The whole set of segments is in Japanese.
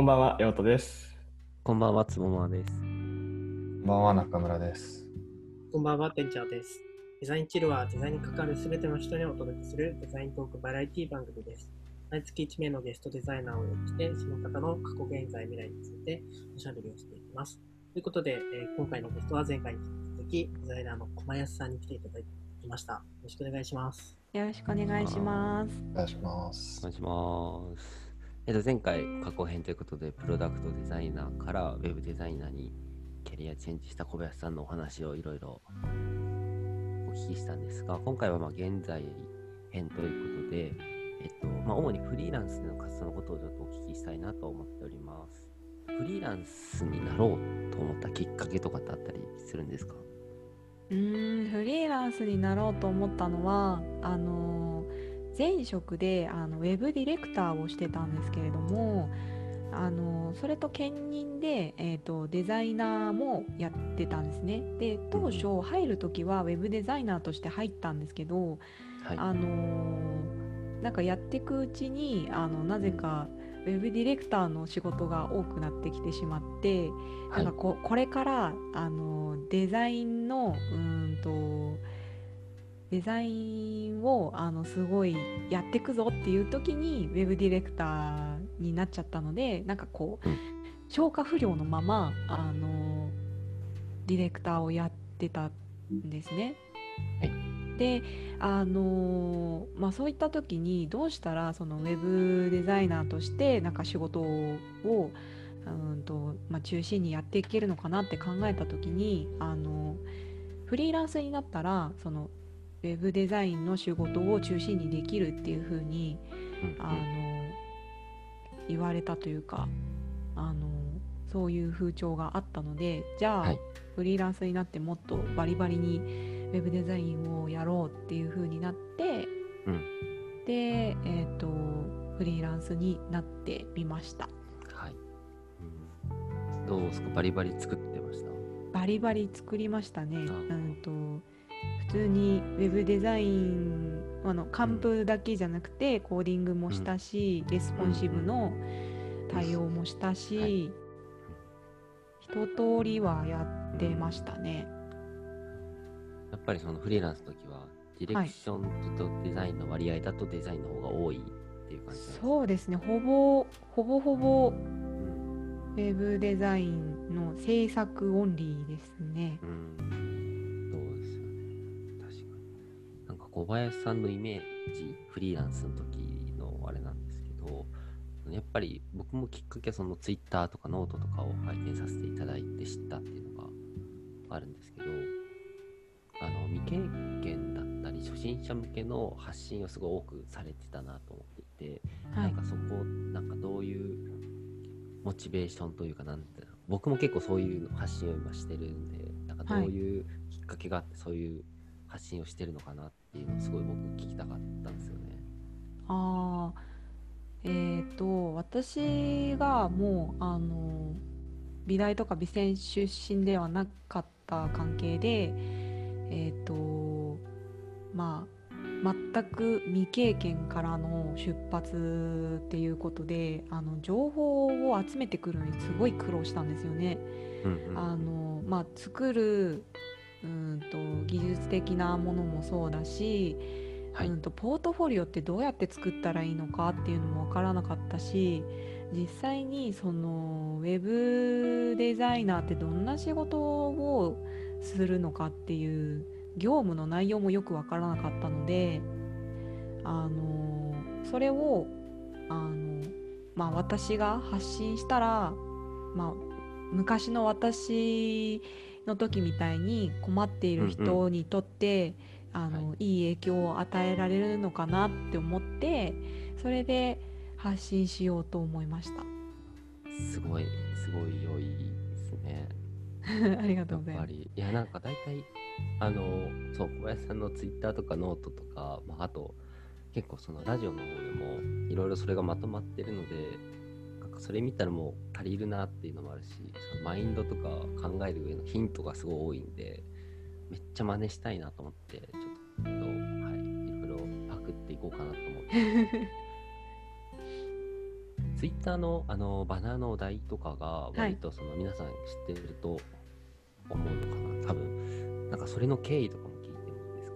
こんばんは、ようとです。こんばんは、つもまです。こんばんは、中村です。こんばんは、てんちゃんです。デザインチルはデザインに関わるすべての人にお届けするデザイントークバラエティ番組です。毎月1名のゲストデザイナーをお呼びして、その方の過去、現在、未来についておしゃべりをしていきます。ということで、えー今回のゲストは前回に引き続き、デザイナーの小林さんに来ていただきました。よろしくお願いします。よろしくお願いします。お願いしますお。願いします。えっと、前回過去編ということで、プロダクトデザイナーからウェブデザイナーにキャリアチェンジした小林さんのお話をいろいろお聞きしたんですが、今回はま現在編ということで、えっと、まあ、主にフリーランスでの活動のことをちょっとお聞きしたいなと思っております。フリーランスになろうと思ったきっかけとかってあったりするんですか？うん、フリーランスになろうと思ったのは、あの前職であのウェブディレクターをしてたんですけれども、あのそれと兼任で、えー、とデザイナーもやってたんですね。で当初入る時はウェブデザイナーとして入ったんですけど、はい。あのなんかやっていくうちにあのなぜかウェブディレクターの仕事が多くなってきてしまって、はいなんかここれからあのデザインのうーんとデザインをあのすごいやっていくぞっていう時にウェブディレクターになっちゃったのでなんかこう、うん消化不良のままあのディレクターをやってたんですね。はいであのまあ、そういった時にどうしたらそのウェブデザイナーとしてなんか仕事をうんと、まあ、中心にやっていけるのかなって考えた時にあのフリーランスになったらそのウェブデザインの仕事を中心にできるっていう風にうん。あの言われたというかあのそういう風潮があったのでじゃあ、はい。フリーランスになってもっとバリバリにウェブデザインをやろうっていう風になって、うん。で、えー、とフリーランスになってみました。はい。うん、どうですか？バリバリ作ってました？バリバリ作りましたね。あ。うんと普通にウェブデザインあのカンプだけじゃなくてコーディングもしたし、レスポンシブの対応もしたし、はい一通りはやってましたね。やっぱりそのフリーランスの時は、ディレクションとデザインの割合だとデザインの方が多いっていう感じなんですか？そうですねほぼほぼほぼうんウェブデザインの制作オンリーですね。うん。小林さんのイメージ、フリーランスの時のあれなんですけど、やっぱり僕もきっかけはそのツイッターとかノートとかを拝見させていただいて知ったっていうのがあるんですけど、あの未経験だったり初心者向けの発信をすごい多くされてたなと思っていて、はい。なんかそこなんかどういうモチベーションというかなんて僕も結構そういう発信を今してるんでなんかどういうきっかけがあってそういう発信をしてるのかなっていうのをすごい僕聞きたかったんですよね。あーえっ、と私がもうあの美大とか美専出身ではなかった関係でえっ、とまあ全く未経験からの出発っていうことであの情報を集めてくるのにすごい苦労したんですよね。うんうんあのまあ、作るうんと技術的なものもそうだし、はい。うんとポートフォリオってどうやって作ったらいいのかっていうのも分からなかったし実際にそのウェブデザイナーってどんな仕事をするのかっていう業務の内容もよく分からなかったのであのそれをあの、まあ、私が発信したら、まあ、昔の私の時みたいに困っている人にとって、あのいい影響を与えられるのかなって思ってそれで発信しようと思いました。すごいすごい良いですね。ありがとうございます。いやなんか大体あのそう小林さんのツイッターとかノートとか、まあ、あと結構そのラジオの方でもいろいろそれがまとまってるのでそれ見たらもう足りるなっていうのもあるしそのマインドとか考える上のヒントがすごい多いんでめっちゃ真似したいなと思ってちょっと、はい、いろいろパクっていこうかなと思って。ツイッターのあのバナーのお題とかが割とその皆さん知ってると思うのかな、多分なんかそれの経緯とかも聞いてもいいです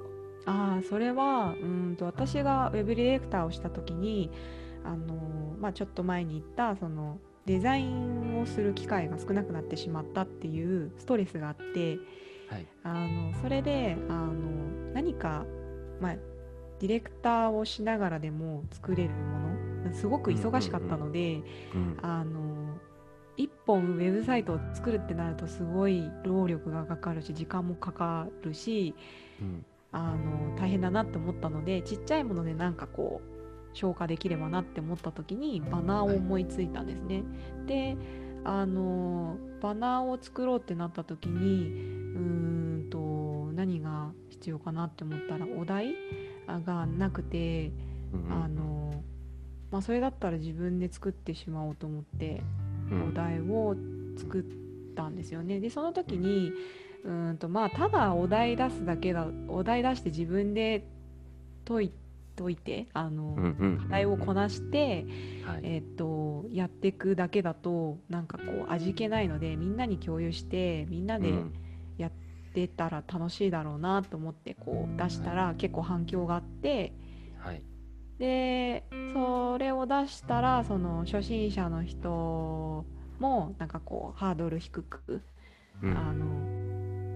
か？ああそれはうんと私がウェブディレクターをした時にあのーまあ、ちょっと前に言ったそのデザインをする機会が少なくなってしまったっていうストレスがあってはい。あのそれであの何か、まあ、ディレクターをしながらでも作れるものすごく忙しかったので、うんあの一本ウェブサイトを作るってなるとすごい労力がかかるし時間もかかるしうん。あの大変だなって思ったのでちっちゃいものでなんかこう消化できればなって思った時にバナーを思いついたんですね。であのバナーを作ろうってなった時にうーんと何が必要かなって思ったらお題あがなくてうんあの、まあ、それだったら自分で作ってしまおうと思ってうんお題を作ったんですよね。でその時にうーんとまあただお題出すだけだお題出して自分で解い解いてあの、うんうん。課題をこなして、はい。えっとやっていくだけだとなんかこう味気ないのでみんなに共有してみんなでうん。やってたら楽しいだろうなと思ってこう出したら結構反響があって。はい。でそれを出したらその初心者の人もなんかこうハードル低く、うん。あの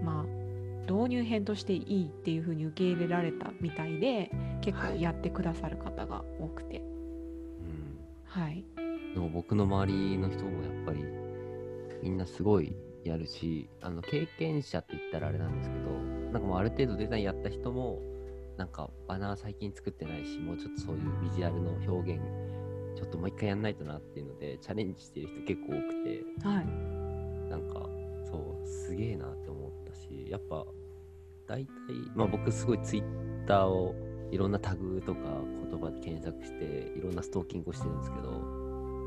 まあ導入編としていいっていう風に受け入れられたみたいで結構はい。やってくださる方が多くて。うん。はい、でも僕の周りの人もやっぱりみんなすごいやるしあの経験者って言ったらあれなんですけどなんかもうある程度デザインやった人もなんかバナー最近作ってないしもうちょっとそういうビジュアルの表現ちょっともう一回やんないとなっていうのでチャレンジしてる人結構多くて。はい、なんかそうすげえなって思ったしやっぱ大体まあ僕すごいツイッターをいろんなタグとか言葉で検索していろんなストーキングをしてるんですけど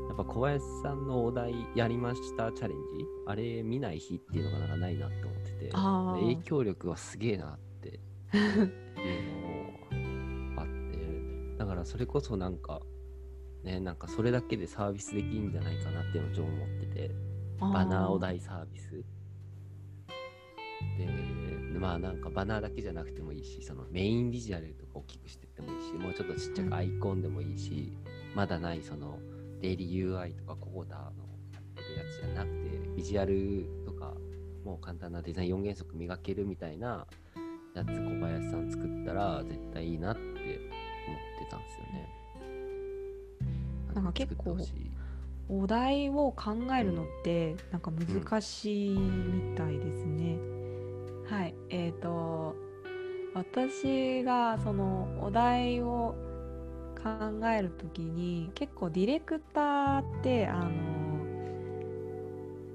やっぱ小林さんのお題やりましたチャレンジ。あれ見ない日っていうのがなんかないなって思ってて影響力はすげえなっていうのあってだからそれこそなんかねなんかそれだけでサービスできるんじゃないかなっていうのをちょっと思っててバナーお題サービス。でまあなんかバナーだけじゃなくてもいいしそのメインビジュアルとか大きくしてってもいいしもうちょっとちっちゃくアイコンでもいいし、まだないそのデイリー UI とかコーダーのやってるやつじゃなくてビジュアルとかもう簡単なデザイン4原則磨けるみたいなやつ小林さん作ったら絶対いいなって思ってたんですよね。なんか結構お題を考えるのってなんか難しいみたいですね。はい、えっ、と私がそのお題を考えるときに結構ディレクターってあの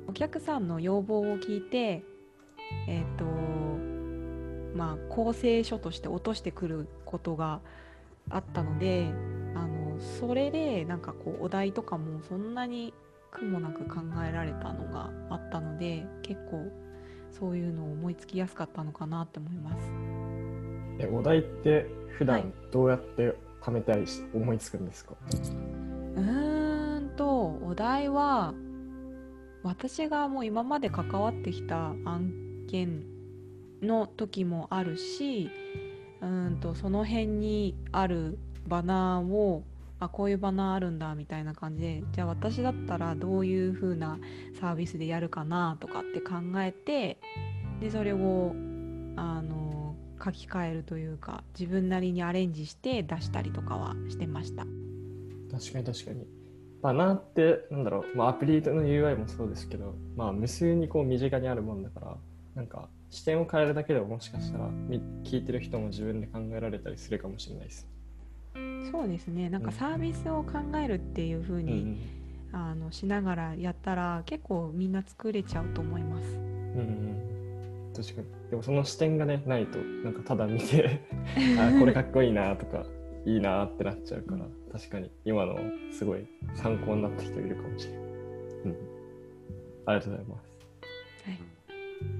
お客さんの要望を聞いてえっ、とまあ構成書として落としてくることがあったのであのそれでなんかこうお題とかもそんなに苦もなく考えられたのがあったので結構そういうのを思いつきやすかったのかなって思います。えお題って普はい段どうやって貯めたりし思いつくんですか、うーんとお題は私がもう今まで関わってきた案件の時もあるしうーんとその辺にあるバナーをあこういうバナーあるんだみたいな感じでじゃあ私だったらどういう風なサービスでやるかなとかって考えてでそれをあの書き換えるというか自分なりにアレンジして出したりとかはしてました。確かに確かに。バナーって、なんだろう、まあ、アプリの UI もそうですけど、まあ、無数にこう身近にあるもんだから、なんか視点を変えるだけでももしかしたらみ聞いてる人も自分で考えられたりするかもしれないです。そうですねなんかうんサービスを考えるっていう風うんに、あのしながらやったら結構みんな作れちゃうと思います。うん。うんうん確かに。でもその視点がね、ないと、なんかただ見て、あ、これかっこいいなとか、いいなってなっちゃうから、確かに今のすごい参考になった人いるかもしれない。うん。ありがとうございます。はい、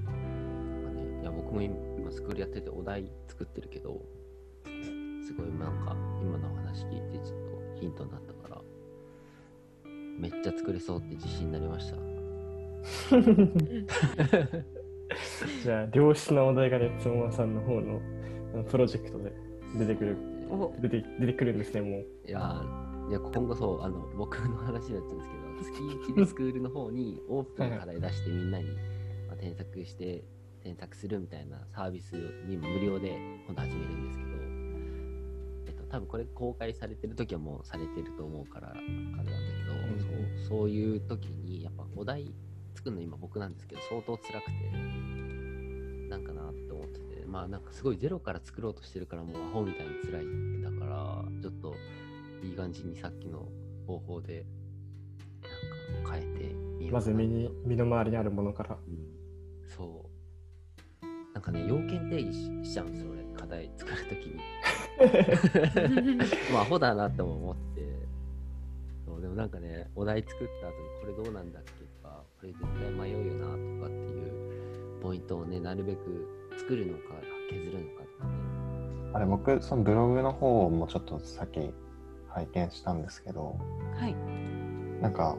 なんかね、いや僕も今今スクールやっててお題作ってるけどすごいなんか今の話聞いてちょっとヒントになったからめっちゃ作れそうって自信になりました。じゃあ良質なお題がねつもまさんの方のプロジェクトで出てくるお出て出てくるんですねもういやーいや今後そうあの僕の話になっちゃうんですけど 月1でスクールの方にオープンの課題出してみんなに、まあ、添削して添削するみたいなサービスに無料で今度始めるんですけど、えっと、多分これ公開されてる時はもうされてると思うからあれなんだけど、うん。そうそういう時にやっぱお題作るの今僕なんですけど相当辛くてなんかなって思っててまあなんかすごいゼロから作ろうとしてるからもうアホみたいに辛いだからちょっといい感じにさっきの方法でなんか変えてみようまず身に身の回りにあるものから。うん、そう。なんかね要件定義ししちゃうんですよ俺課題作るときに まあアホだなっても思って。そうでもなんかねお題作った後にこれどうなんだっけとかこれ絶対迷うよなとかっていうポイントをねなるべく作るのか削るのかとかね。あれ僕そのブログの方もちょっとさっき拝見したんですけどはい。なんか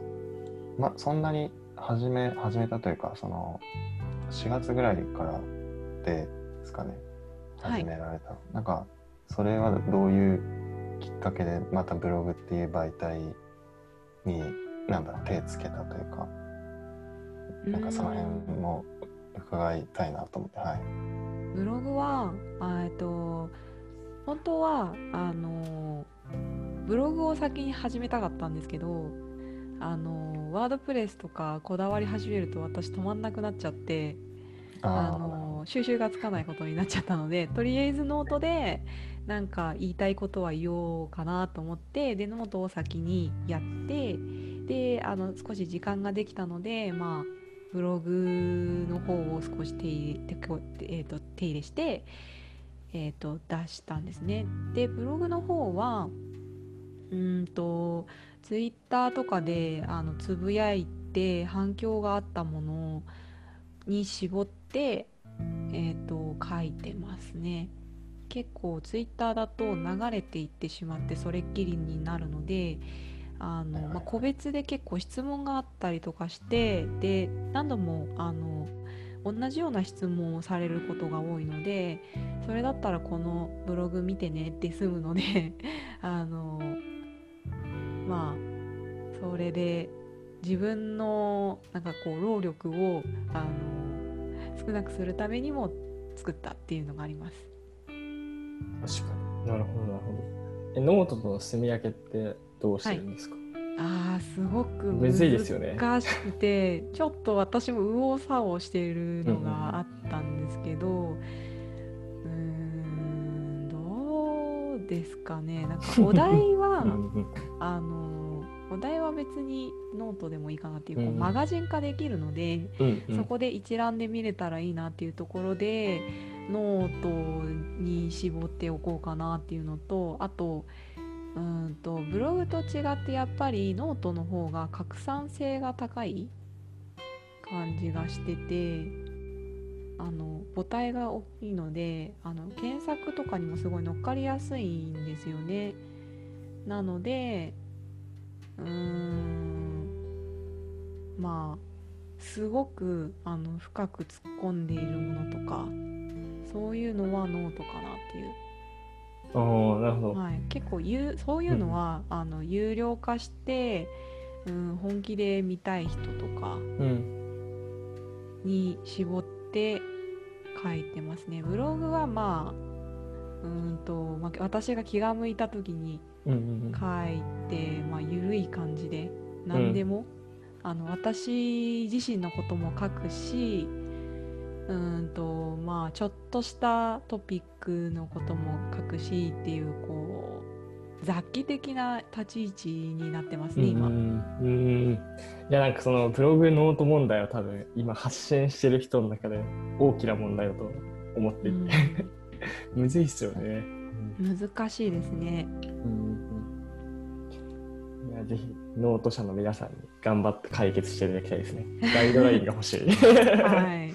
まそんなに始め始めたというかその4月ぐらいからですかね。はい。始められた、なんかそれはどういうきっかけでまたブログっていう媒体になんだろう手つけたというかなんかその辺も伺いたいなと思ってはい。ブログはあえっと本当はあのブログを先に始めたかったんですけどあの WordPress とかこだわり始めると私止まんなくなっちゃってあーの収集がつかないことになっちゃったのでとりあえずノートでなんか言いたいことは言おうかなと思ってでノートを先にやってであの少し時間ができたのでまあブログの方を少し手入れえー、と手入れして、えー、と出したんですね。でブログの方はうーんとツイッターとかであのつぶやいて反響があったものに絞って、えー、と書いてますね。結構ツイッターだと流れていってしまってそれっきりになるのであの、まあ、個別で結構質問があったりとかしてで何度もあの同じような質問をされることが多いのでそれだったらこのブログ見てねって済むので あのまあそれで自分のなんかこう労力をあの少なくするためにも作ったっていうのがあります。確かに。なるほどなるほど。えノートとの住み分けってどうしてるんですか、あーすごくむずいですよね。難しくて ちょっと私も右往左往しているのがあったんですけどうーんどうですかね。なんかお題はあのお題は別にノートでもいいかなっていうこううんマガジン化できるので、うんうんそこで一覧で見れたらいいなっていうところでノートに絞っておこうかなっていうのとあとうーんとブログと違ってやっぱりノートの方が拡散性が高い感じがしててあの母体が大きいのであの検索とかにもすごい乗っかりやすいんですよね。なのでうーん。まあすごくあの深く突っ込んでいるものとかそういうのはノートかなっていう。ああなるほど、はい、結構有そういうのは、あの有料化して、うん、本気で見たい人とかうん。に絞って書いてますね。ブログはまあうーんと、まあ、私が気が向いた時にうんうん書いて、まあ、緩い感じで何でも、あの私自身のことも書くしうんとまあちょっとしたトピックのことも書くしっていうこう雑記的な立ち位置になってますね今。うんうんいやなんかそのブログノート問題は多分今発信してる人の中で大きな問題だと思っていて、うんむずいっすよね。難しいですね。うんぜひノート社の皆さんに頑張って解決していただきたいですね。ガイドラインが欲しい。はい。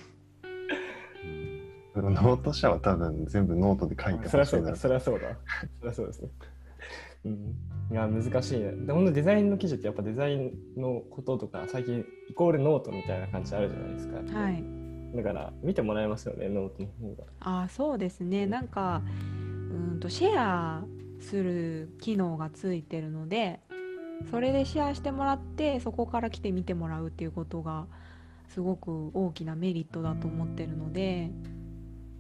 ノート社は多分全部ノートで書いてそりゃそうだ、ほしいなそりゃそうだ。そりゃそうですね。うん、いや難しいね。で本当デザインの記事ってやっぱデザインのこととか最近イコールノートみたいな感じあるじゃないですか。はい。だから見てもらえますよねノートの方が。ああそうですねなんかうーんとシェアする機能がついてるのでそれでシェアしてもらってそこから来て見てもらうっていうことがすごく大きなメリットだと思ってるので、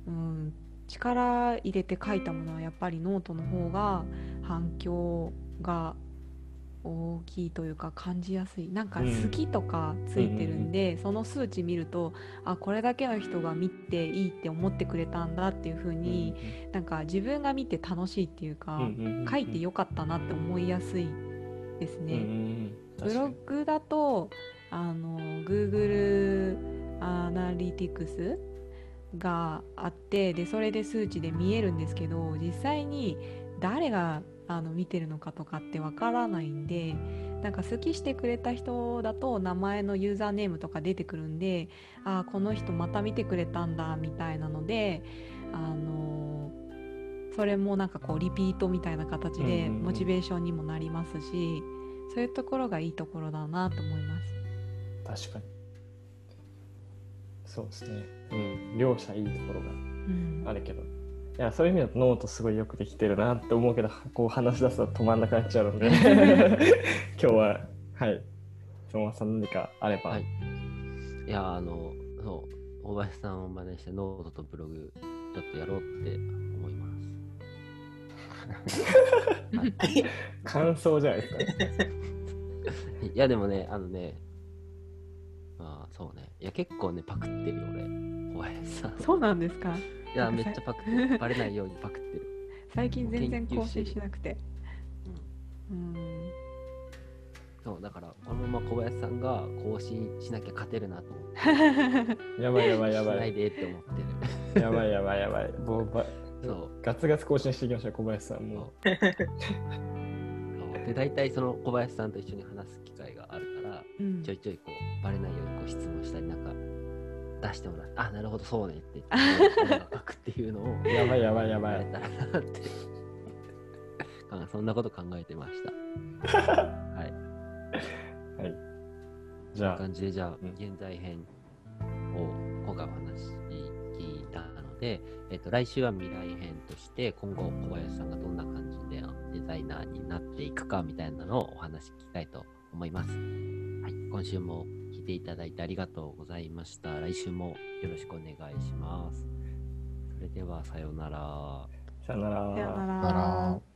うん、力入れて書いたものはやっぱりノートの方が反響が大きいというか感じやすい。なんかうん好きとかついてるんで、その数値見るとあこれだけの人が見ていいって思ってくれたんだっていう風に、なんか自分が見て楽しいっていうか、書いてよかったなって思いやすいですね。ブログだとあの Google アナリティクスがあってでそれで数値で見えるんですけど実際に誰があの見てるのかとかってわからないんでなんか好きしてくれた人だと名前のユーザーネームとか出てくるんであーこの人また見てくれたんだみたいなのであのそれもなんかこうリピートみたいな形うんでうんうんモチベーションにもなりますし、そういうところがいいところだなと思います。確かに。そうですね。うん、両者いいところがうんあるけど。いや、そういう意味だとノートすごいよくできてるなって思うけど、こう話し出すと止まんなくなっちゃうので、今日は、はい。そのままさん何かあれば。はいいや、あの、そう、大林さんを真似してノートとブログ、ちょっとやろうって 感想じゃないですか。いや、でもね、あのね、まあ、そうね。いや、結構ね、パクってるよ、俺。小林さん。そうなんですか？いや、めっちゃパクってる。バレないようにパクってる。最近全然更新しなくて。うん。そう、だから、このまま小林さんが更新しなきゃ勝てるなと思って。やばいやばいやばしないい。でって思ってる。やばいやばいやばい。もうばそう。ガツガツ更新していきましょう、小林さんも。で、大体その小林さんと一緒に話す機会があるから、うんちょいちょいこう、バレないようにこう質問したり、なんか、出してもらって、あ、なるほど、そうねって言って、書くっていうのを、やばいやばいやばい。やれたらなって。あそんなこと考えてました。はい。はい。じゃあ、感じで、じゃあ、うん現在編を今回お話聞いたので、えっと、来週は未来編として、今後小林さんがどんな感じでデザイナーになっていくかみたいなのをお話聞きたいと思います。はい。今週も聞いていただいてありがとうございました。来週もよろしくお願いします。それでは、さようなら。さよなら。さよなだからら。